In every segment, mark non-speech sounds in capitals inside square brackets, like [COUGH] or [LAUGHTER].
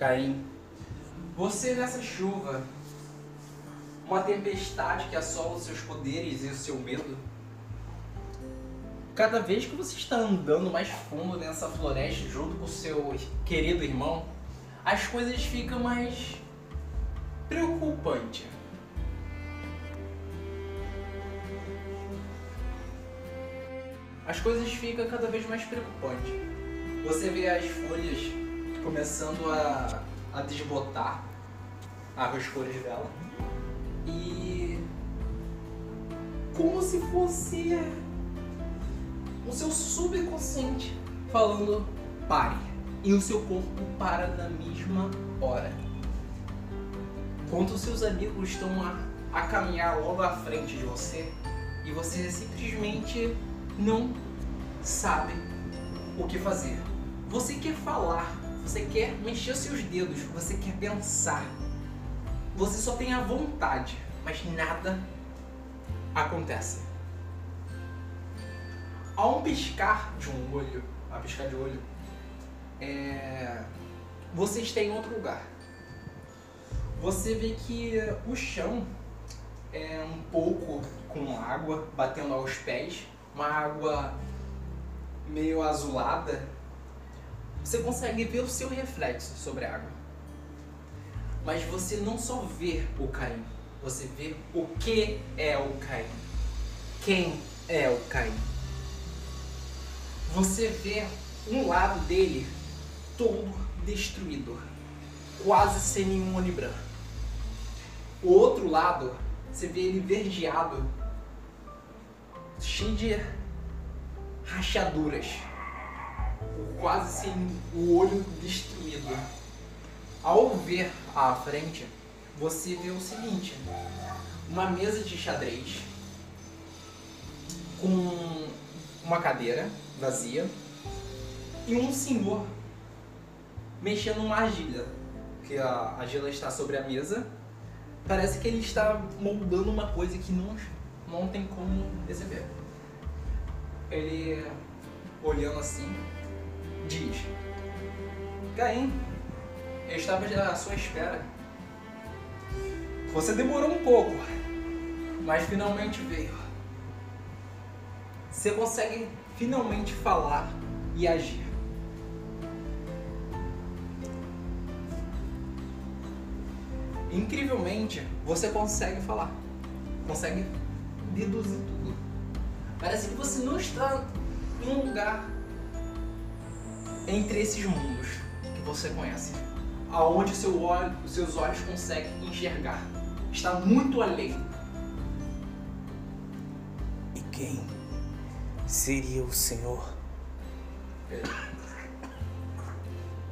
Caim, você nessa chuva, uma tempestade que assola os seus poderes e o seu medo, cada vez que você está andando mais fundo nessa floresta junto com o seu querido irmão, as coisas ficam mais preocupantes. As coisas ficam cada vez mais preocupantes. Você vê as folhas começando a, a desbotar as cores dela. E como se fosse o seu subconsciente falando pare. E o seu corpo para na mesma hora. Enquanto os seus amigos estão a, a caminhar logo à frente de você e você simplesmente não sabe o que fazer. Você quer falar, você quer mexer seus dedos, você quer pensar. Você só tem a vontade, mas nada acontece. Ao um piscar de um olho, a piscar de olho, é... você está em outro lugar. Você vê que o chão é um pouco com água batendo aos pés, uma água meio azulada. Você consegue ver o seu reflexo sobre a água. Mas você não só vê o Caim, você vê o que é o Caim. Quem é o Caim? Você vê um lado dele todo destruído, quase sem nenhum olho branco. O outro lado, você vê ele verdeado, cheio de rachaduras, quase sem o olho destruído. Ao ver à frente, você vê o seguinte: uma mesa de xadrez com uma cadeira vazia e um senhor mexendo numa argila, que a argila está sobre a mesa. Parece que ele está moldando uma coisa que não, não tem como receber. Ele, olhando assim, diz: Caim, eu estava à sua espera. Você demorou um pouco, mas finalmente veio. Você consegue finalmente falar e agir. Incrivelmente, você consegue falar, consegue deduzir tudo. Parece que você não está em um lugar entre esses mundos que você conhece, aonde seu olho, os seus olhos conseguem enxergar. Está muito além. E quem seria o Senhor?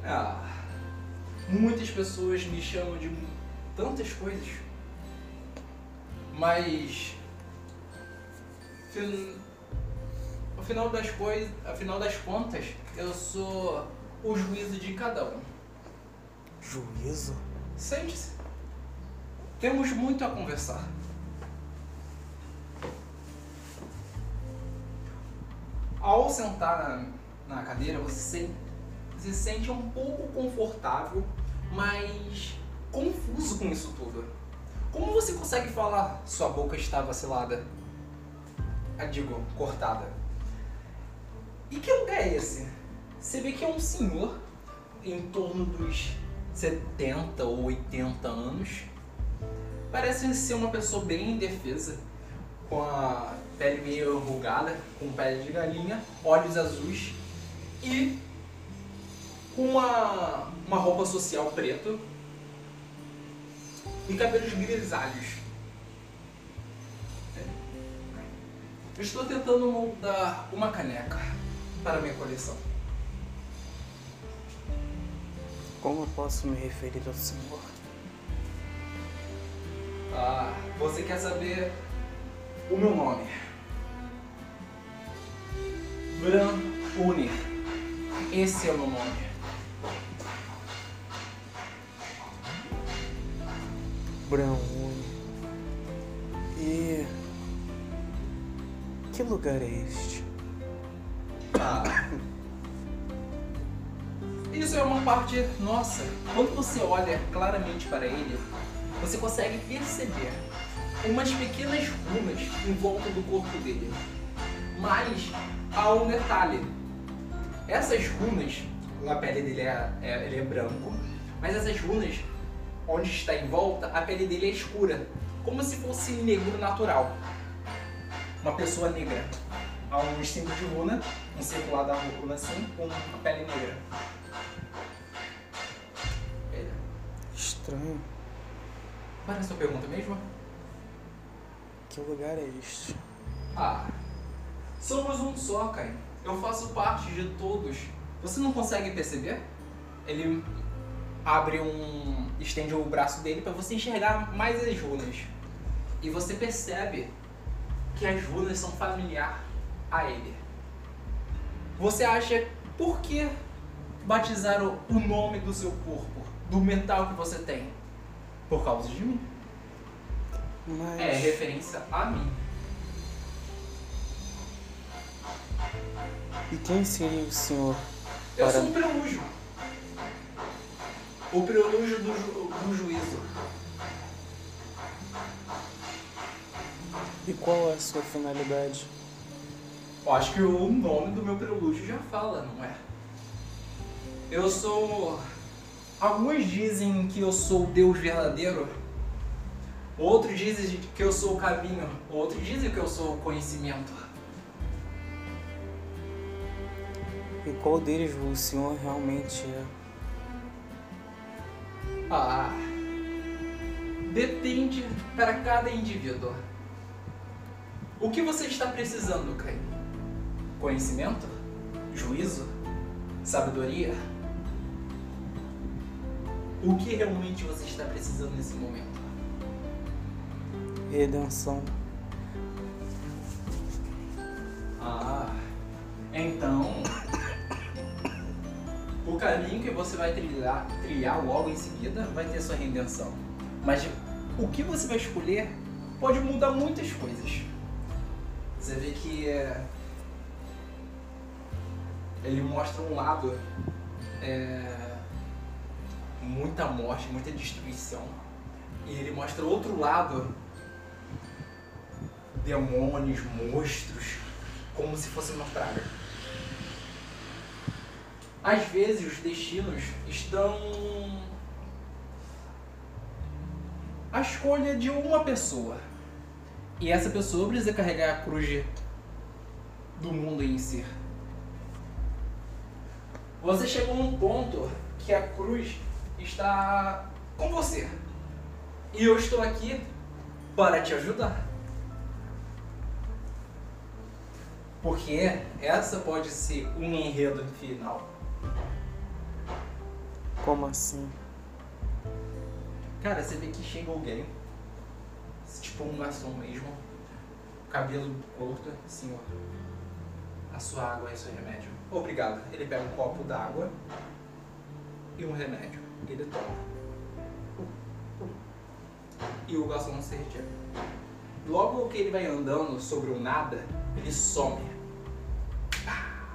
Ah, muitas pessoas me chamam de tantas coisas, mas fin- ao final das coisas, afinal das contas, eu sou o juízo de cada um. Juízo? Sente-se. Temos muito a conversar. Ao sentar na, na cadeira, você se, sente um pouco confortável, mas confuso com isso tudo. Como você consegue falar sua boca está vacilada? Ah, digo, cortada. E que lugar é esse? Você vê que é um senhor em torno dos 70 ou 80 anos. Parece ser uma pessoa bem indefesa, com a pele meio enrugada, com pele de galinha, olhos azuis e com uma, uma roupa social preto e cabelos grisalhos. Estou tentando moldar uma caneca para minha coleção. Como eu posso me referir ao Senhor? Ah, você quer saber o meu nome? Bran Unir. Esse é o meu nome. Braune. E. Que lugar é este? Ah. Isso é uma parte nossa. Quando você olha claramente para ele, você consegue perceber umas pequenas runas em volta do corpo dele. Mas há um detalhe. Essas runas, a pele dele é, é, ele é branco, mas essas runas, onde está em volta, a pele dele é escura, como se fosse negro natural. Uma pessoa negra. Há um símbolo de runa, um circular da runa assim, com a pele negra. Estranho. Qual era a sua pergunta mesmo? Que lugar é este? Ah, somos um só, Caio. Eu faço parte de todos. Você não consegue perceber? Ele abre um. estende o braço dele para você enxergar mais as runas. E você percebe que as runas são familiar a ele. Você acha por que batizaram o nome do seu corpo, do metal que você tem? Por causa de mim. Mas. É referência a mim. E quem seria o senhor? Eu Para- sou um prelúdio. O prelúdio do, ju- do juízo. E qual é a sua finalidade? Eu acho que o nome do meu prelúdio já fala, não é? Eu sou. Alguns dizem que eu sou o Deus verdadeiro. Outros dizem que eu sou o caminho. Outros dizem que eu sou o conhecimento. E qual deles o senhor realmente é? Ah. Depende para cada indivíduo. O que você está precisando, Caio? Conhecimento? Juízo? Sabedoria? O que realmente você está precisando nesse momento? Redenção. Ah, então. O caminho que você vai trilhar, trilhar logo em seguida vai ter sua redenção. Mas o que você vai escolher pode mudar muitas coisas. Você vê que é, ele mostra um lado é, muita morte, muita destruição. E ele mostra outro lado demônios, monstros, como se fosse uma praga. Às vezes os destinos estão à escolha de uma pessoa. E essa pessoa precisa carregar a cruz do mundo em si. Você chegou num ponto que a cruz está com você. E eu estou aqui para te ajudar. Porque essa pode ser um enredo final. Como assim? Cara, você vê que chega alguém, tipo um garçom mesmo, cabelo curto, senhor. A sua água é seu remédio. Obrigado. Ele pega um copo d'água e um remédio. Ele toma. E o garçom se retira. Logo que ele vai andando sobre o nada, ele some. Ah.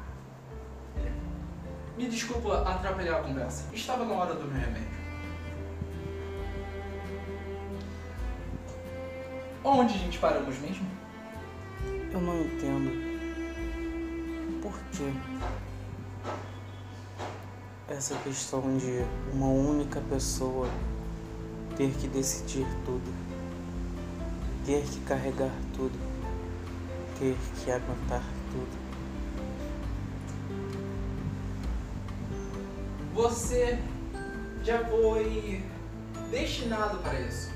Me desculpa atrapalhar a conversa. Estava na hora do meu remédio. Onde a gente paramos mesmo? Eu não entendo. Por quê? Essa questão de uma única pessoa ter que decidir tudo, ter que carregar tudo, ter que aguentar tudo. Você já foi destinado para isso.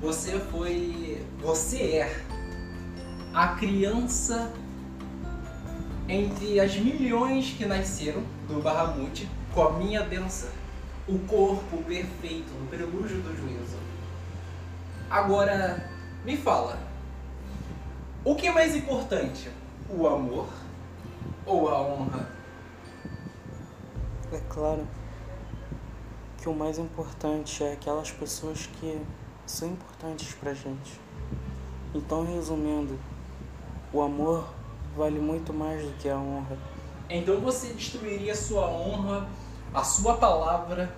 Você foi. Você é a criança entre as milhões que nasceram do Bahamut com a minha dança. O corpo perfeito, o prelúdio do juízo. Agora, me fala. O que é mais importante? O amor ou a honra? É claro que o mais importante é aquelas pessoas que são importantes pra gente. Então, resumindo, o amor vale muito mais do que a honra. Então você destruiria sua honra a sua palavra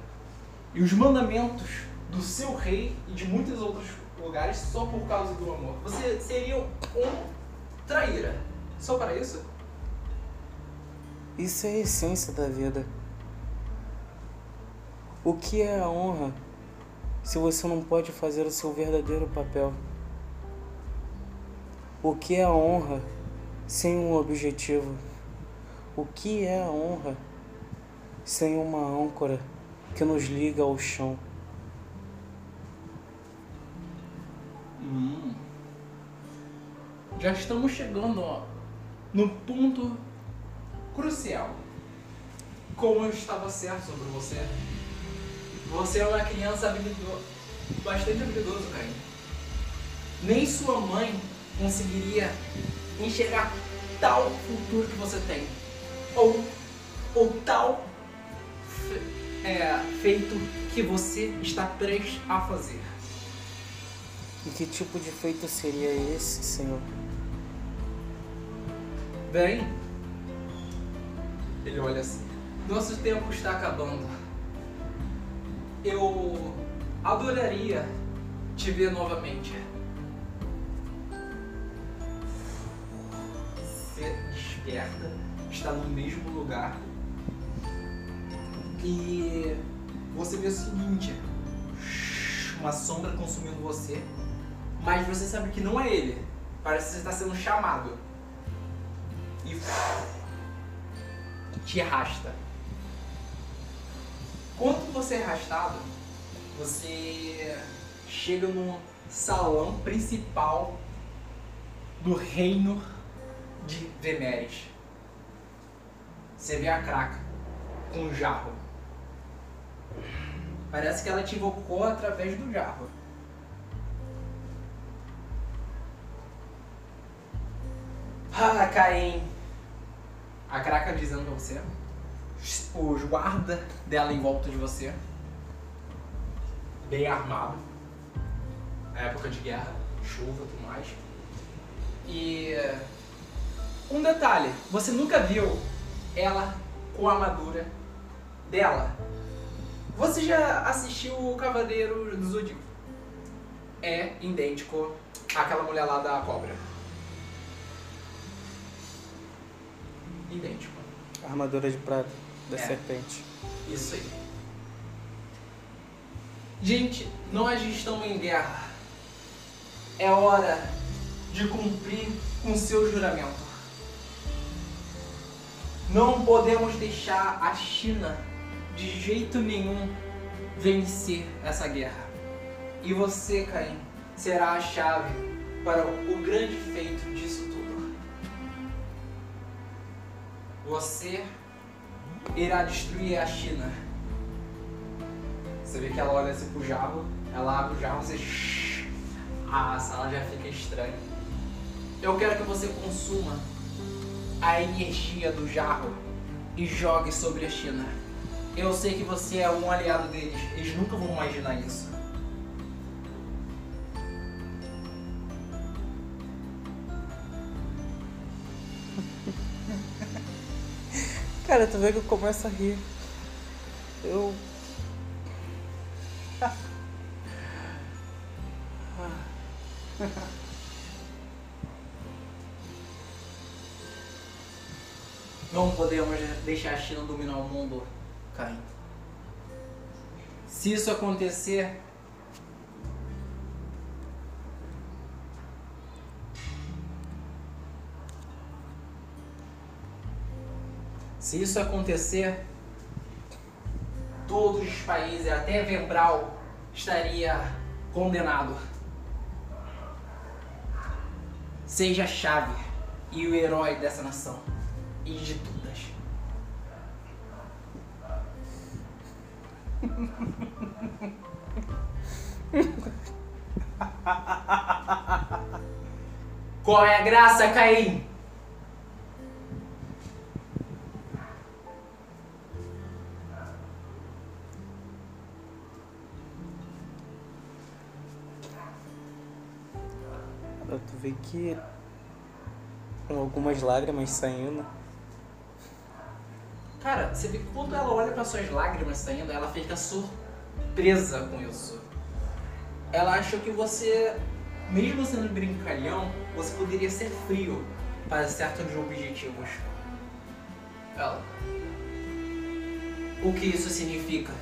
e os mandamentos do seu rei e de muitos outros lugares só por causa do amor. Você seria um traíra só para isso? Isso é a essência da vida. O que é a honra se você não pode fazer o seu verdadeiro papel? O que é a honra sem um objetivo? O que é a honra sem uma âncora que nos liga ao chão? Hum. Já estamos chegando ó, no ponto crucial. Como eu estava certo sobre você. Você é uma criança habilidosa, bastante habilidoso, Caim. Nem sua mãe conseguiria enxergar tal futuro que você tem. Ou, ou tal é, feito que você está prestes a fazer. E que tipo de feito seria esse, Senhor? Bem, ele olha assim. Nosso tempo está acabando. Eu adoraria te ver novamente. Você desperta, está no mesmo lugar. E você vê o seguinte: uma sombra consumindo você. Mas você sabe que não é ele. Parece que você está sendo chamado e te arrasta. Quando você é arrastado, você chega no salão principal do reino de Vemeres. Você vê a craca com o jarro. Parece que ela te invocou através do jarro. Ah, Caim. A craca dizendo pra você. Os guarda dela em volta de você. Bem armado. Época de guerra, chuva e tudo mais. E um detalhe, você nunca viu ela com a armadura dela. Você já assistiu o Cavaleiro do Zodíaco? É idêntico àquela mulher lá da cobra. Idêntico. Armadura de prata da É. serpente. Isso aí. Gente, nós estamos em guerra. É hora de cumprir com seu juramento. Não podemos deixar a China de jeito nenhum vencer essa guerra. E você, Caim, será a chave para o grande feito disso tudo. Você irá destruir a China. Você vê que ela olha assim pro jarro, ela abre o jarro, você. A sala já fica estranha. Eu quero que você consuma a energia do jarro e jogue sobre a China. Eu sei que você é um aliado deles, eles nunca vão imaginar isso. [LAUGHS] Cara, tu vê que eu começo a rir. Eu. [LAUGHS] Não podemos deixar a China dominar o mundo, Caim. Se isso acontecer, se isso acontecer, todos os países, até Vembral, estaria condenado. Seja a chave e o herói dessa nação e de todas. Qual é a graça, Caim? Tu vê que. Algumas lágrimas saindo. Cara, você vê que quando ela olha para suas lágrimas saindo, ela fica surpresa com isso. Ela acha que você, mesmo sendo brincalhão, você poderia ser frio para certos objetivos. Ela. O que isso significa?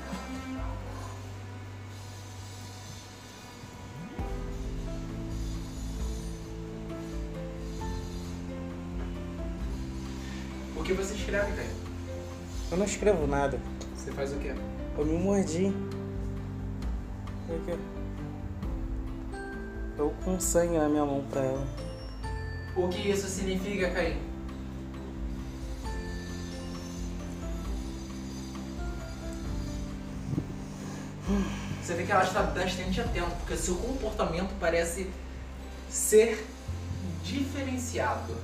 O que você escreve, Caio? Eu não escrevo nada. Você faz o quê? Eu me mordi. Por quê? Eu com sangue na minha mão pra ela. O que isso significa, Caio? Você vê que ela está bastante atenta, porque seu comportamento parece ser diferenciado.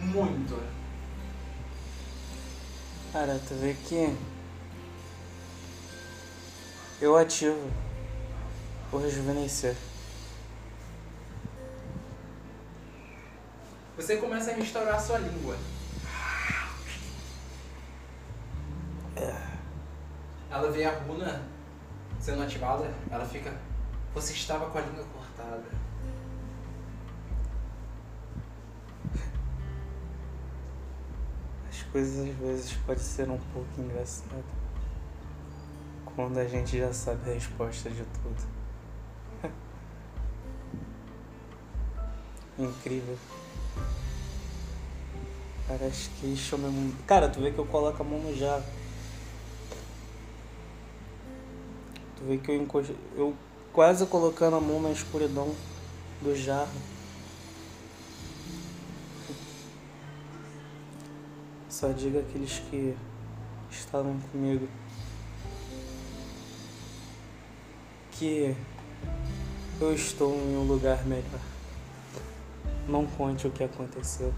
Muito. Cara, tu vê que eu ativo o rejuvenescer. Você começa a restaurar a sua língua. Ela vê a runa sendo ativada, ela fica. Você estava com a língua cortada. Coisas às vezes podem ser um pouco engraçadas. Quando a gente já sabe a resposta de tudo. [LAUGHS] Incrível. Parece que isso mesmo. Cara, tu vê que eu coloco a mão no jarro. Tu vê que eu encosto. Eu quase colocando a mão na escuridão do jarro. Só diga aqueles que estavam comigo que eu estou em um lugar melhor. Não conte o que aconteceu.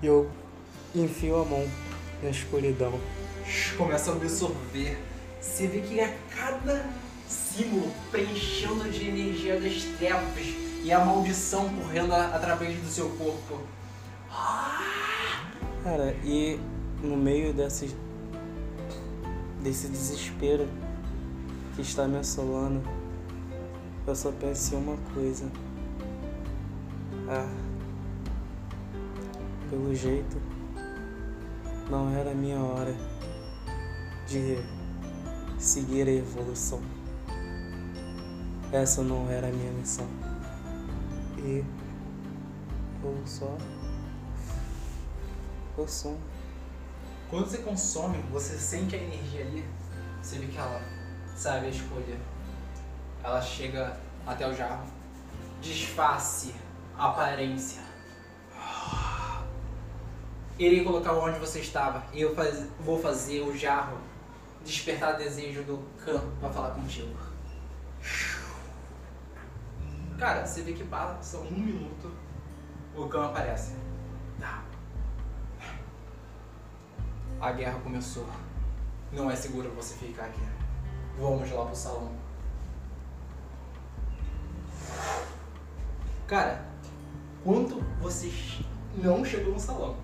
Eu enfio a mão na escuridão. Começa a absorver. Você vê que a cada símbolo preenchendo de energia das trevas e a maldição correndo através do seu corpo. Cara, e no meio desse, desse desespero que está me assolando, eu só penso em uma coisa. Ah, pelo jeito, não era a minha hora de seguir a evolução. Essa não era a minha missão. E eu só sou. Quando você consome, você sente a energia ali, você vê que ela sabe a escolha. Ela chega até o jarro, disfarce, aparência. Irei colocar onde você estava e eu faz- vou fazer o jarro despertar desejo do Khan pra falar contigo. Cara, você vê que passa um minuto, o Khan aparece. A guerra começou. Não é seguro você ficar aqui. Vamos lá pro salão. Cara, quanto você não chegou no salão?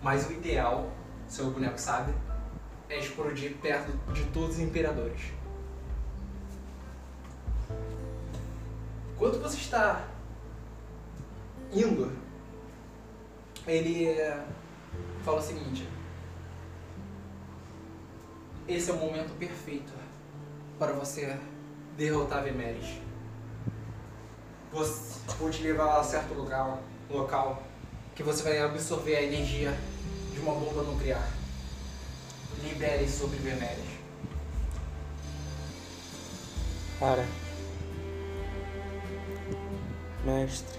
Mas o ideal, seu boneco sabe, é explodir perto de todos os imperadores. Quando você está indo, ele eh, fala o seguinte: Esse é o momento perfeito para você derrotar Vemeris. Vou te levar a certo lugar, local que você vai absorver a energia de uma bomba nuclear. Libere sobre Vemeris. Cara. Mestre,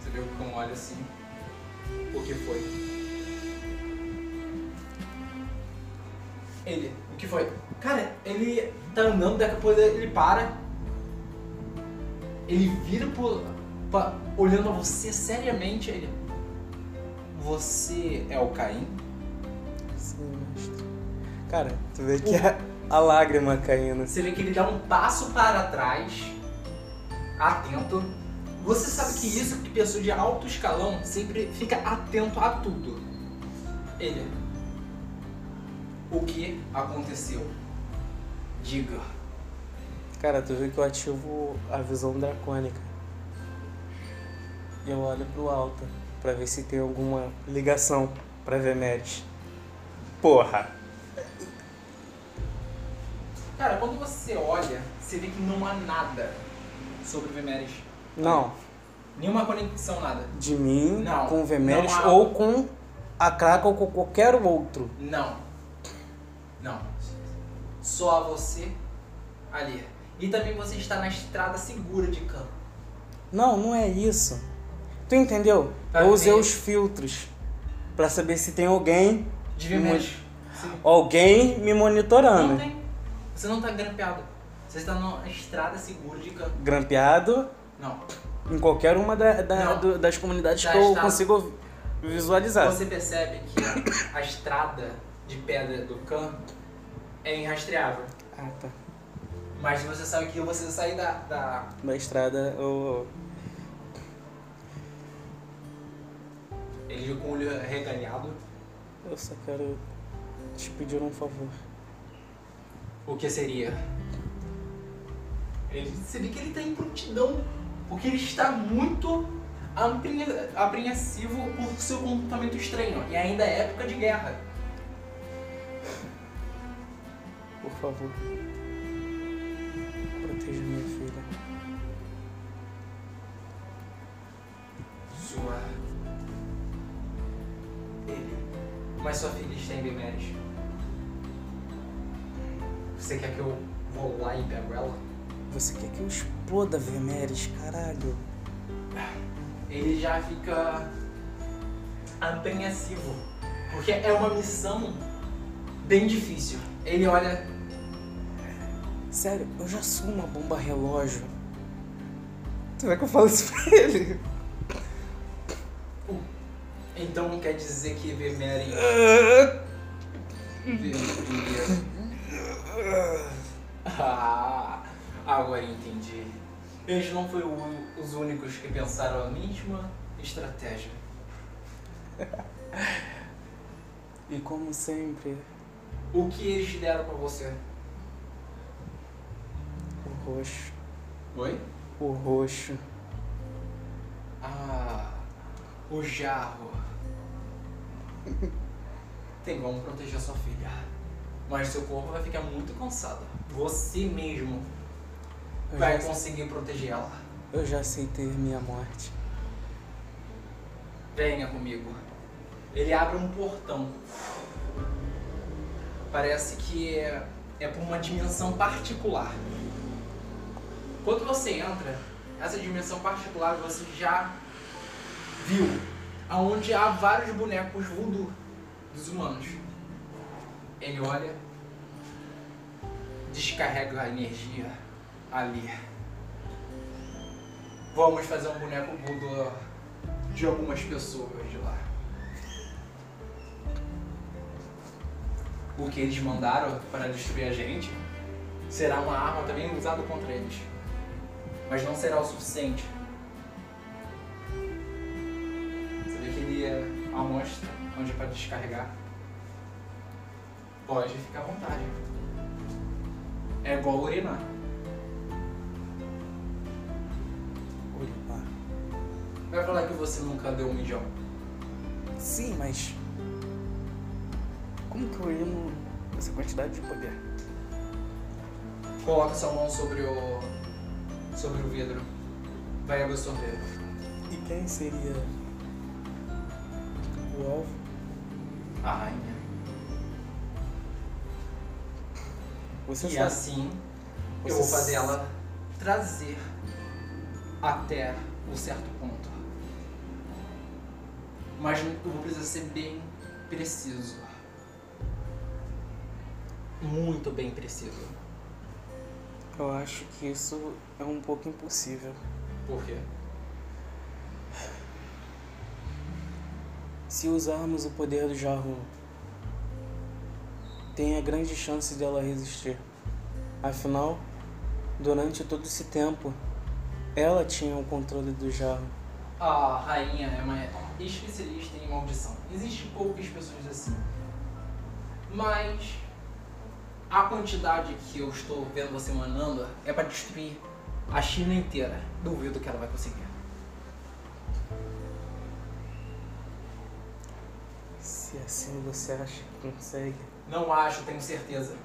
Você viu como olha assim? O que foi? Ele, o que foi? Cara, ele tá andando, daqui a pouco ele para. Ele vira pro, pra, olhando a você seriamente. Ele. Você é o Caim? sim, mestre. Cara, tu vê que a, a lágrima caindo. Você vê que ele dá um passo para trás, atento. Você sabe que isso que pessoa de alto escalão sempre fica atento a tudo. Ele. O que aconteceu. Diga. Cara, tu viu que eu ativo a visão dracônica. Eu olho pro alto pra ver se tem alguma ligação pra Vemeres. Porra! Cara, quando você olha, você vê que não há nada sobre Vemeres. Não, Nenhuma conexão, nada. de mim Não, com Vemeres não há- ou com a Kraka ou com qualquer outro. Não. Não. Só você ali. E também você está na estrada segura de campo. Não, não é isso. Tu entendeu? Tá eu usei os filtros pra saber se tem alguém, De. Sim. alguém me monitorando. Não tem. Você não está grampeado. Você está na estrada segura de campo. Grampeado Não. em qualquer uma da- da- do- das comunidades Já que eu consigo visualizar. Você percebe que a, a estrada de pedra do campo é irrastreável. Ah, tá. Mas você sabe que você sair da, da, Da estrada, eu. Ele com o olho regalhado. Eu só quero te pedir um favor. O que seria? Ele, você vê que ele está em prontidão. Porque ele está muito apreensivo por seu comportamento estranho. E ainda é época de guerra. Por favor. Proteja minha filha. Sua. Ele. Mas sua filha está em Bemeres. Você quer que eu vou lá e pego ela? Você quer que eu exploda Vemeres, caralho? Ele já fica apreensivo. Porque é uma missão bem difícil. Ele olha. Sério, eu já sou uma bomba relógio. Tu vai que eu falo isso pra ele? Então quer dizer que. Bemeres. Ah, agora entendi. Eles não foram os únicos que pensaram a mesma estratégia. [LAUGHS] E como sempre, O que eles deram pra você? O roxo. Oi? O roxo. Ah, o jarro. Tem como proteger sua filha. Mas seu corpo vai ficar muito cansado. Você mesmo Eu vai já, conseguir proteger ela. eu já aceitei minha morte. Venha comigo. Ele abre um portão. Parece que é, é para uma dimensão particular. Quando você entra, essa dimensão particular você já viu, aonde há vários bonecos voodoo dos humanos. Ele olha, descarrega a energia ali. Vamos fazer um boneco voodoo de algumas pessoas de lá. O que eles mandaram para destruir a gente será uma arma também usada contra eles. Mas não será o suficiente. Você vê que ele é amostra onde é para descarregar. Pode ficar à vontade. É igual urinar. Olha Vai falar que você nunca deu um mijão. Sim, mas. Como que eu urino essa quantidade de poder? Coloca sua mão sobre o. sobre o vidro. Vai absorver. E quem seria o alvo? A rainha. Você E sabe. assim eu Você vou fazer ela trazer até um certo ponto. Mas eu vou precisar ser bem preciso. Muito bem preciso. Eu acho que isso é um pouco impossível. Por quê? Se usarmos o poder do Jarro, tem a grande chance dela resistir. Afinal, durante todo esse tempo, ela tinha o controle do Jarro. A rainha é uma especialista em maldição. Existem poucas pessoas assim. Mas a quantidade que eu estou vendo você mandando é para destruir a China inteira. Duvido que ela vai conseguir. Se assim você acha que consegue, Não acho, tenho certeza.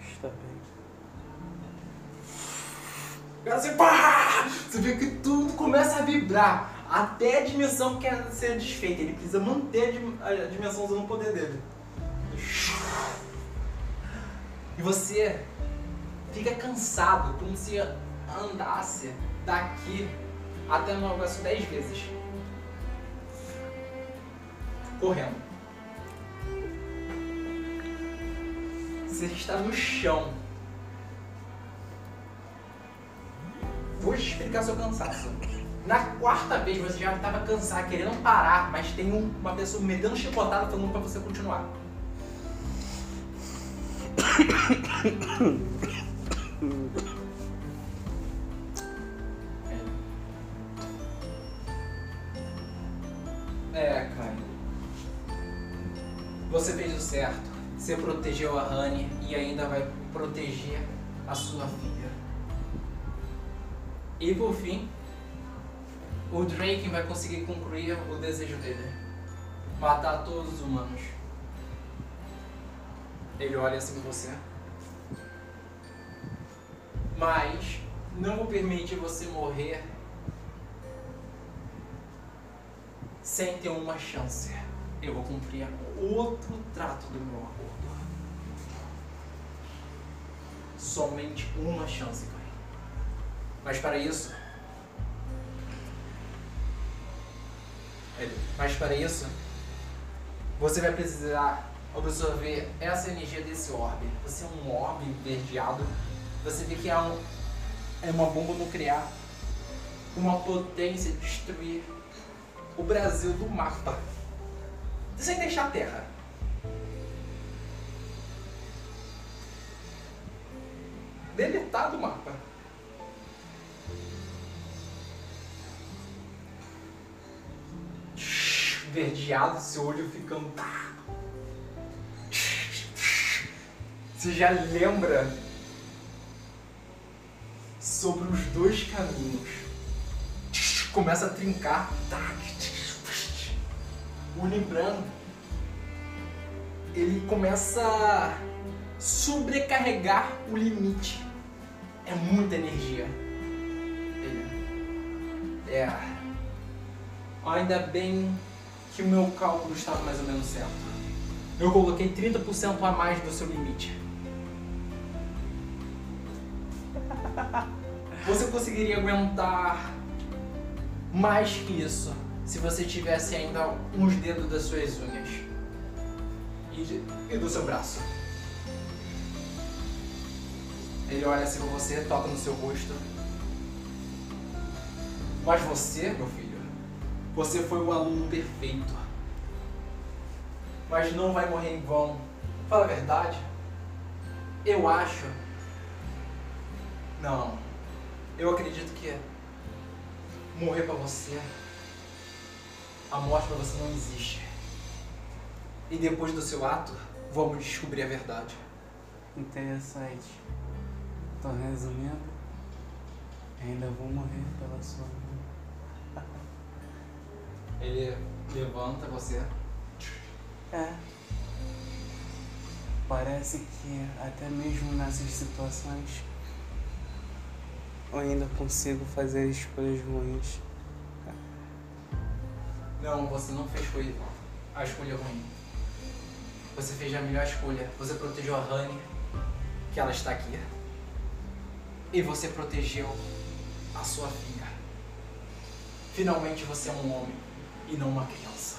está bem. Cara, você, pá! você vê que tudo começa a vibrar. Até a dimensão quer ser desfeita. Ele precisa manter a dimensão usando o poder dele. E você fica cansado, como se andasse daqui até no negócio 10 vezes. Correndo. Você está no chão. Vou te explicar seu cansaço. Na quarta vez você já estava cansado, querendo parar, mas tem um- uma pessoa metendo chicotada falando pra você continuar. É, cara. Você fez o certo. Você protegeu a Honey e ainda vai proteger a sua filha. E por fim, o Drake vai conseguir concluir o desejo dele. Matar todos os humanos. Ele olha assim você. Mas não vou permitir você morrer sem ter uma chance. Eu vou cumprir outro trato do meu acordo. Somente uma chance, Kai. Mas para isso. Mas para isso, você vai precisar absorver essa energia desse orbe. Você é um orbe verdeado. Você vê que é, um, é uma bomba nuclear. Uma potência de destruir o Brasil do mapa. Sem deixar a terra. Deletar do mapa. Verdeado, seu olho ficando. Você já lembra sobre os dois caminhos. Começa a trincar. O Lembrando, ele começa a sobrecarregar o limite. É muita energia. Ele- É. Ainda bem que o meu cálculo estava mais ou menos certo. Eu coloquei 30% a mais do seu limite. [LAUGHS] Você conseguiria aguentar mais que isso se você tivesse ainda uns dedos das suas unhas e, de- e do seu braço. Ele olha assim pra você, toca no seu rosto. Mas você, meu filho, você foi o aluno perfeito. Mas não vai morrer em vão. Fala a verdade. Eu acho. Não. Eu acredito que morrer pra você, a morte pra você não existe. E depois do seu ato, vamos descobrir a verdade. Interessante. Tô resumindo. Ainda vou morrer pela sua mão. [LAUGHS] Ele levanta você. É. Parece que até mesmo nessas situações eu ainda consigo fazer escolhas ruins. Não, você não fez a escolha ruim. Você fez a melhor escolha. Você protegeu a Honey, que ela está aqui. E você protegeu a sua filha. Finalmente você é um homem e não uma criança.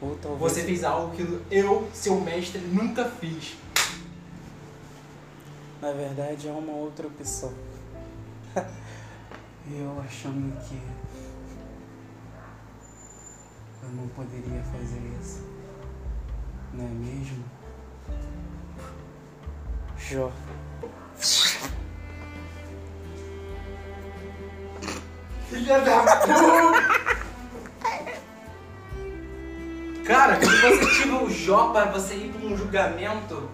Ou talvez. Você fez algo que eu, seu mestre, nunca fiz. Na verdade é uma outra opção. [LAUGHS] eu achando que eu não poderia fazer isso. Não é mesmo? Jó. Filha da puta! [LAUGHS] Cara, quando você tira o Jó para você ir para um julgamento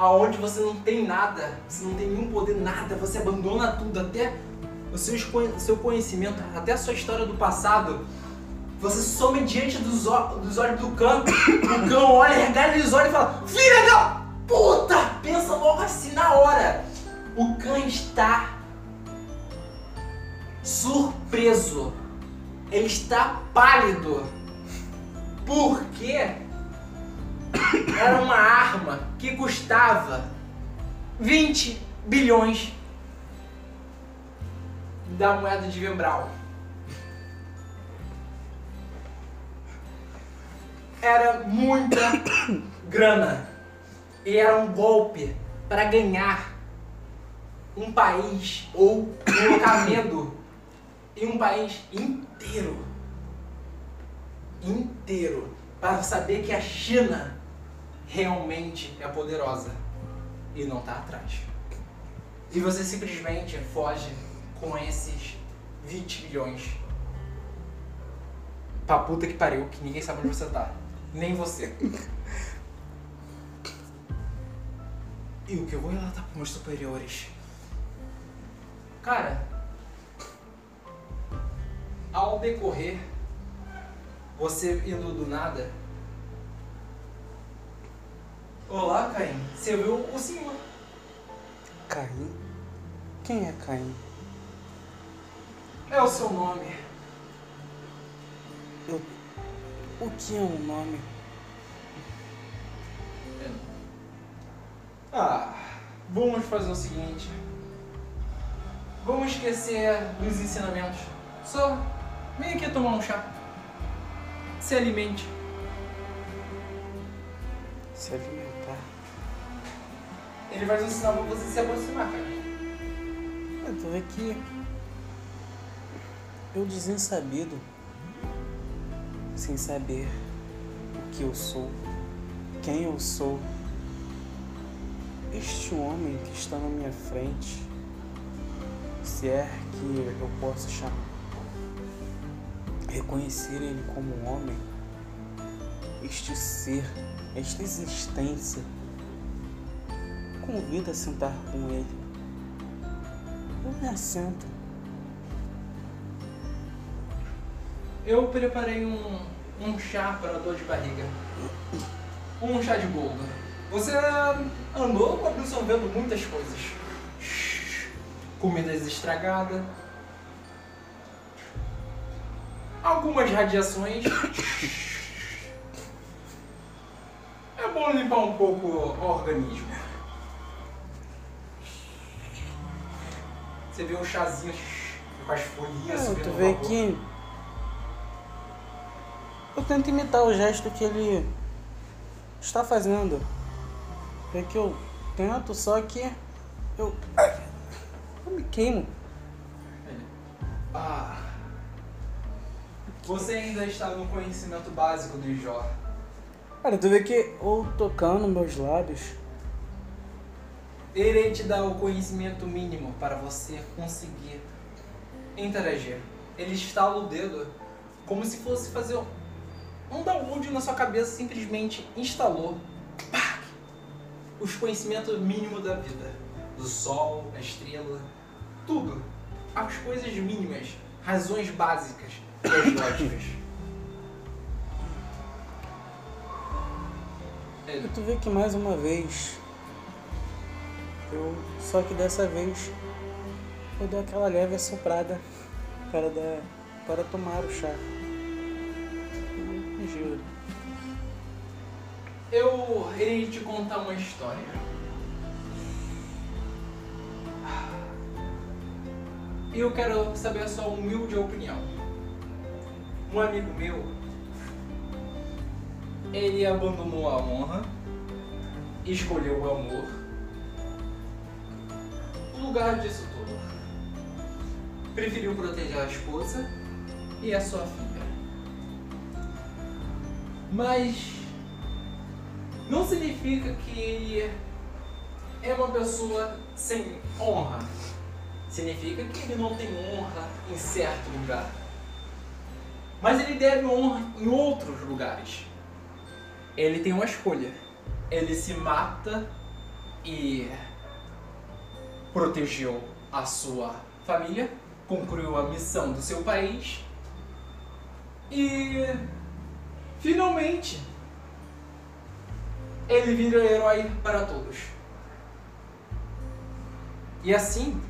aonde você não tem nada, você não tem nenhum poder, nada, você abandona tudo, até o seu, seu conhecimento, até a sua história do passado, você some diante dos, dos olhos do cão, o cão olha, regala os olhos e fala, filha da puta! Pensa logo assim na hora. O cão está surpreso. Ele está pálido. Porque era uma arma que custava 20 bilhões da moeda de Vembral. Era muita [COUGHS] grana. E era um golpe para ganhar um país ou colocar [COUGHS] medo em um país inteiro. Inteiro. Para saber que a China realmente é poderosa e não está atrás. E você simplesmente foge com esses 20 milhões. Pra puta que pariu, que ninguém sabe onde você tá. Nem você. E o que eu vou relatar para meus superiores? Cara, ao decorrer, você indo do nada. Olá, Caim. Você viu o senhor? Caim? Quem é Caim? É o seu nome. Eu... O que é um nome? Ah, vamos fazer o seguinte. Vamos esquecer dos ensinamentos. Só vem aqui tomar um chá. Se alimente. Se alimentar? Ele vai ensinar pra você se aproximar, cara. Eu tô aqui. Eu desensabido. Sem saber o que eu sou. Quem eu sou. Este homem que está na minha frente se é que eu posso chamar, reconhecer ele como um homem, este ser, esta existência, convida a sentar com ele. Eu me assento. Eu preparei um, um chá para dor de barriga. Um chá de boldo. Você andou absorvendo muitas coisas comidas estragadas, algumas radiações. É bom limpar um pouco o organismo. Você vê um chazinho com as folhinhas é, Tu vê que eu tento imitar o gesto que ele está fazendo. É que eu tento, só que eu eu me queimo. Ah. Você ainda está no conhecimento básico do Jó. Cara, tu vê que ou tocando meus lábios. Ele te dá o conhecimento mínimo para você conseguir interagir. Ele estala o dedo como se fosse fazer um download na sua cabeça, simplesmente instalou pá, os conhecimentos mínimos da vida. Do sol, a estrela, tudo. As coisas mínimas, razões básicas das lógicas. E tu vê que mais uma vez, eu só que dessa vez eu dou aquela leve assoprada para dar, para tomar o chá. Juro. Eu irei te contar uma história. E eu quero saber a sua humilde opinião. Um amigo meu, ele abandonou a honra, escolheu o amor, lugar disso tudo. Preferiu proteger a esposa e a sua filha. Mas não significa que ele é uma pessoa sem honra significa que ele não tem honra em certo lugar. Mas ele deve honra em outros lugares. ele tem uma escolha. Ele se mata e protegeu a sua família, concluiu a missão do seu país e finalmente ele vira herói para todos. E assim,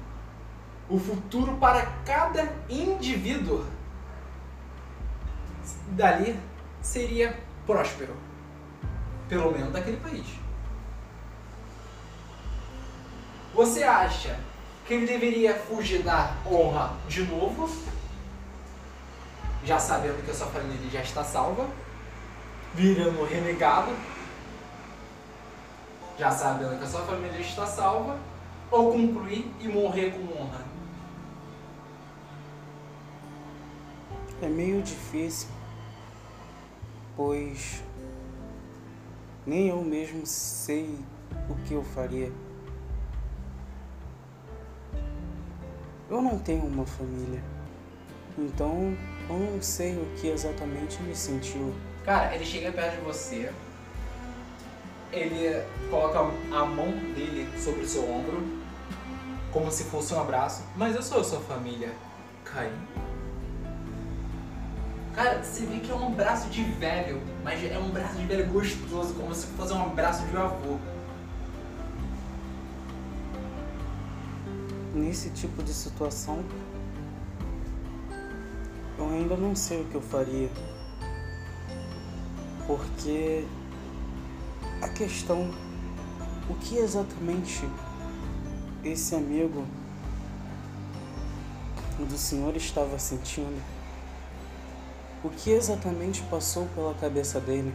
o futuro para cada indivíduo dali seria próspero. Pelo menos daquele país. Você acha que ele deveria fugir da honra de novo? Já sabendo que a sua família já está salva? Virando renegado? Já sabendo que a sua família está salva? Ou concluir e morrer com honra? É meio difícil, pois nem eu mesmo sei o que eu faria. Eu não tenho uma família, então eu não sei o que exatamente me sentiu. Cara, ele chega perto de você, ele coloca a mão dele sobre o seu ombro, como se fosse um abraço. Mas eu sou a sua família, Caim. Cara, você vê que é um abraço de velho, mas é um braço de velho gostoso, como se fosse um abraço de avô. Nesse tipo de situação, eu ainda não sei o que eu faria. Porque a questão, o que exatamente esse amigo do senhor estava sentindo? O que exatamente passou pela cabeça dele?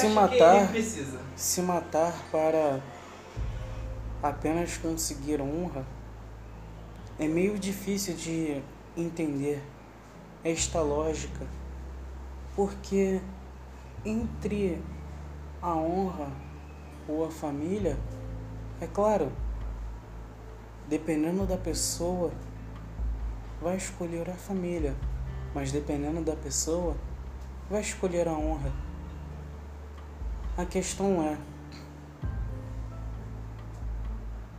Se matar-? Se matar para apenas conseguir honra é meio difícil de entender esta lógica, porque entre a honra ou a família, é claro, dependendo da pessoa, vai escolher a família, mas dependendo da pessoa, vai escolher a honra. A questão é: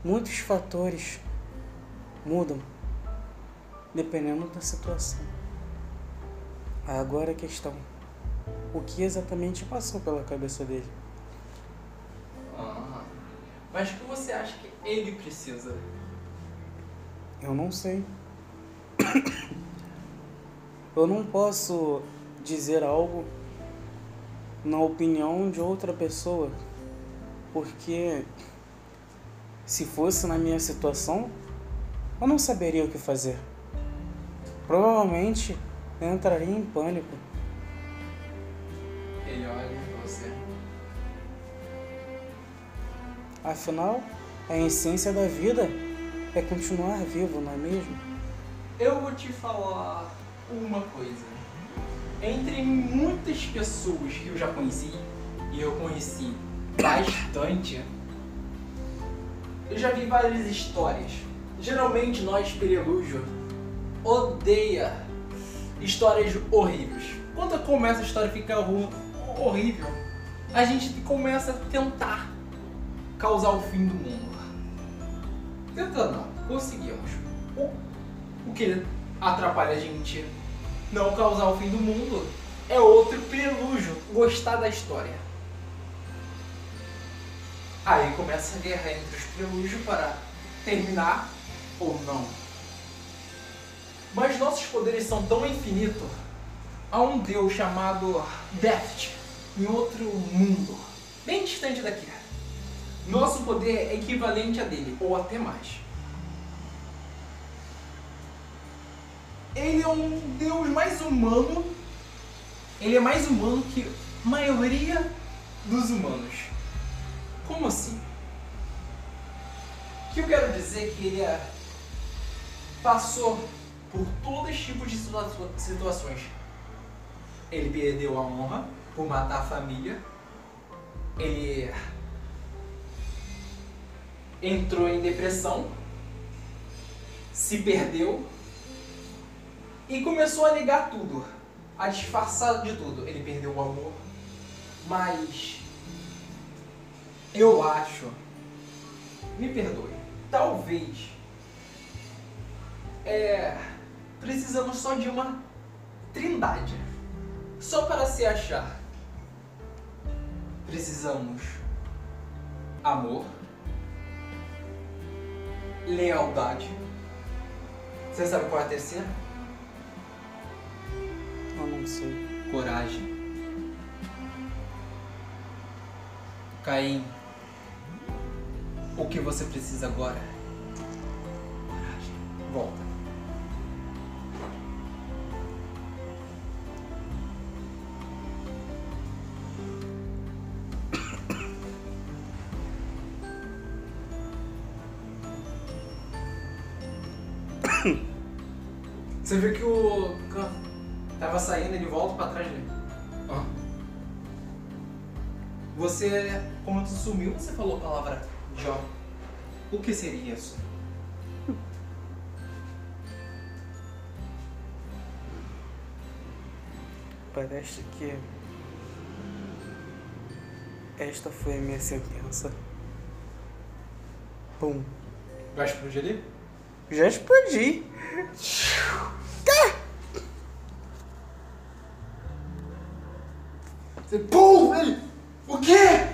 muitos fatores mudam dependendo da situação. Agora a questão: o que exatamente passou pela cabeça dele? Ah, mas o que você acha que ele precisa? Eu não sei. Eu não posso dizer algo na opinião de outra pessoa, porque se fosse na minha situação, eu não saberia o que fazer. Provavelmente eu entraria em pânico. Ele olha você. Afinal, a essência da vida é continuar vivo, não é mesmo? Eu vou te falar uma coisa. Entre muitas pessoas que eu já conheci, e eu conheci bastante, eu já vi várias histórias. Geralmente nós, Perelúgio, odeia histórias horríveis. Quando começa a história ficar horrível, a gente começa a tentar causar o fim do mundo. Tentando, não, conseguimos. O que atrapalha a gente não causar o fim do mundo é outro prelúdio, gostar da história. Aí começa a guerra entre os prelúdios para terminar ou não. Mas nossos poderes são tão infinitos. Há um deus chamado Death em outro mundo, bem distante daqui. Nosso poder é equivalente a dele, ou até mais. Ele é um deus mais humano. Ele é mais humano que a maioria dos humanos. Como assim? O que eu quero dizer é que ele é- passou por todos os tipos de situa- situações. Ele perdeu a honra por matar a família. Ele entrou em depressão, se perdeu, E começou a negar tudo, a disfarçar de tudo. Ele perdeu o amor, mas eu acho, me perdoe, talvez é, precisamos só de uma trindade, só para se achar. Precisamos amor, lealdade. Você sabe qual é a terceira? Eu não sei. Coragem. Caim, o que você precisa agora? Coragem. Volta. Você viu que o Você, quando tu sumiu, você falou a palavra Jó. O que seria isso? Parece que esta foi a minha sentença. Pum. Vai explodir ali? Já explodi. Pum, ele, o quê?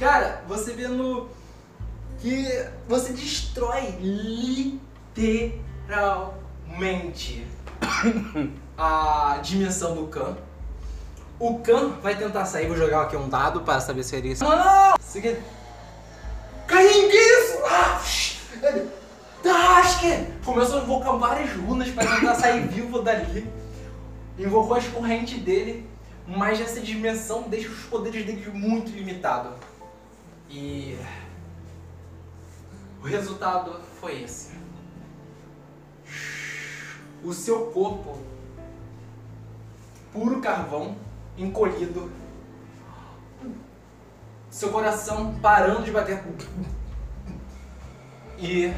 Cara, você vendo que você destrói literalmente a dimensão do Khan. O Khan vai tentar sair, vou jogar aqui um dado para saber se seria isso. Não! Seguinte. Caim, que isso? Ah, ele, Tasque! Começou a invocar várias runas para tentar sair vivo dali. Invocou as correntes dele, mas essa dimensão deixa os poderes dele muito limitados. E o resultado foi esse. O seu corpo, puro carvão, encolhido, seu coração parando de bater. E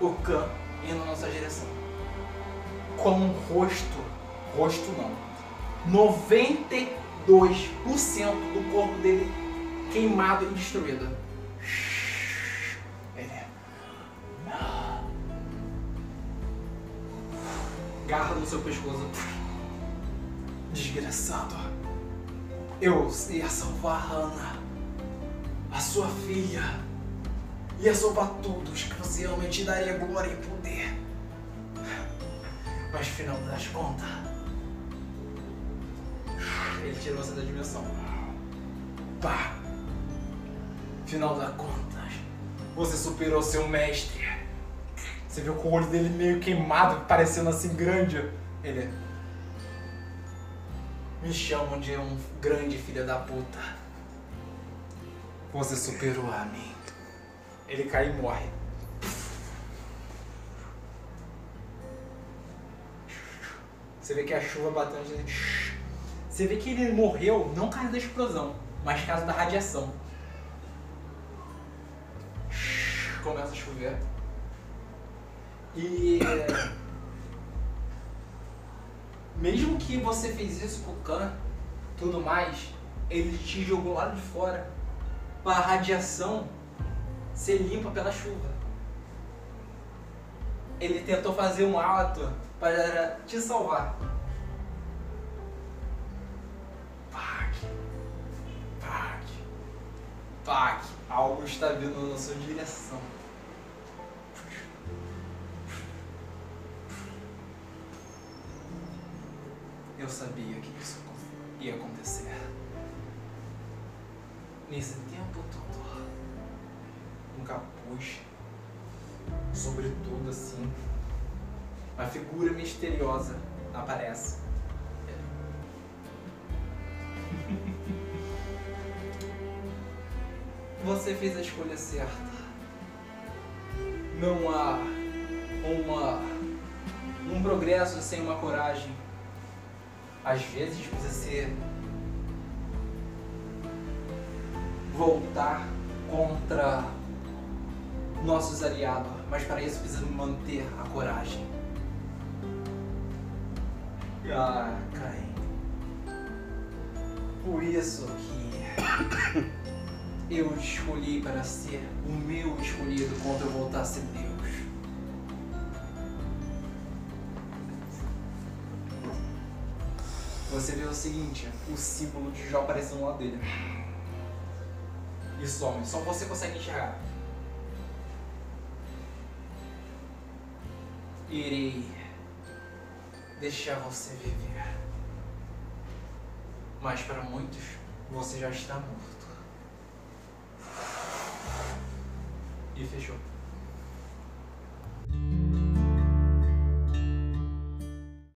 o Khan indo na nossa direção. Com um rosto, rosto não, 92% do corpo dele queimado e destruído. Ele. Garra no seu pescoço. Desgraçado. Eu ia salvar a Hannah, a sua filha. Ia salvar todos que você ama e te daria glória e poder. Mas final das contas, ele tirou você da dimensão. Pá! Final das contas, você superou seu mestre. Você viu com o olho dele meio queimado, parecendo assim grande. Ele. Me chamam de um grande filho da puta. Você superou a mim. Ele cai e morre. Você vê que a chuva batendo. Você vê que ele morreu não por causa da explosão, mas por causa da radiação. Começa a chover. E. Mesmo que você fez isso com o Khan, tudo mais, ele te jogou lá de fora para a radiação ser limpa pela chuva. Ele tentou fazer um ato para te salvar. Pac. Pac. Pac. Algo está vindo na sua direção. Eu sabia que isso ia acontecer. Nesse tempo todo, um capuz, sobretudo assim, uma figura misteriosa aparece. Você fez a escolha certa. Não há uma um progresso sem uma coragem. Às vezes você voltar contra nossos aliados mas para isso precisa manter a coragem. Ah, Caim. Por isso que eu escolhi para ser o meu escolhido quando eu voltasse Deus. Você vê o seguinte, o símbolo de Jó aparecendo no lado dele. E some, só você consegue enxergar. Irei deixar você viver. Mas para muitos, você já está morto. E fechou.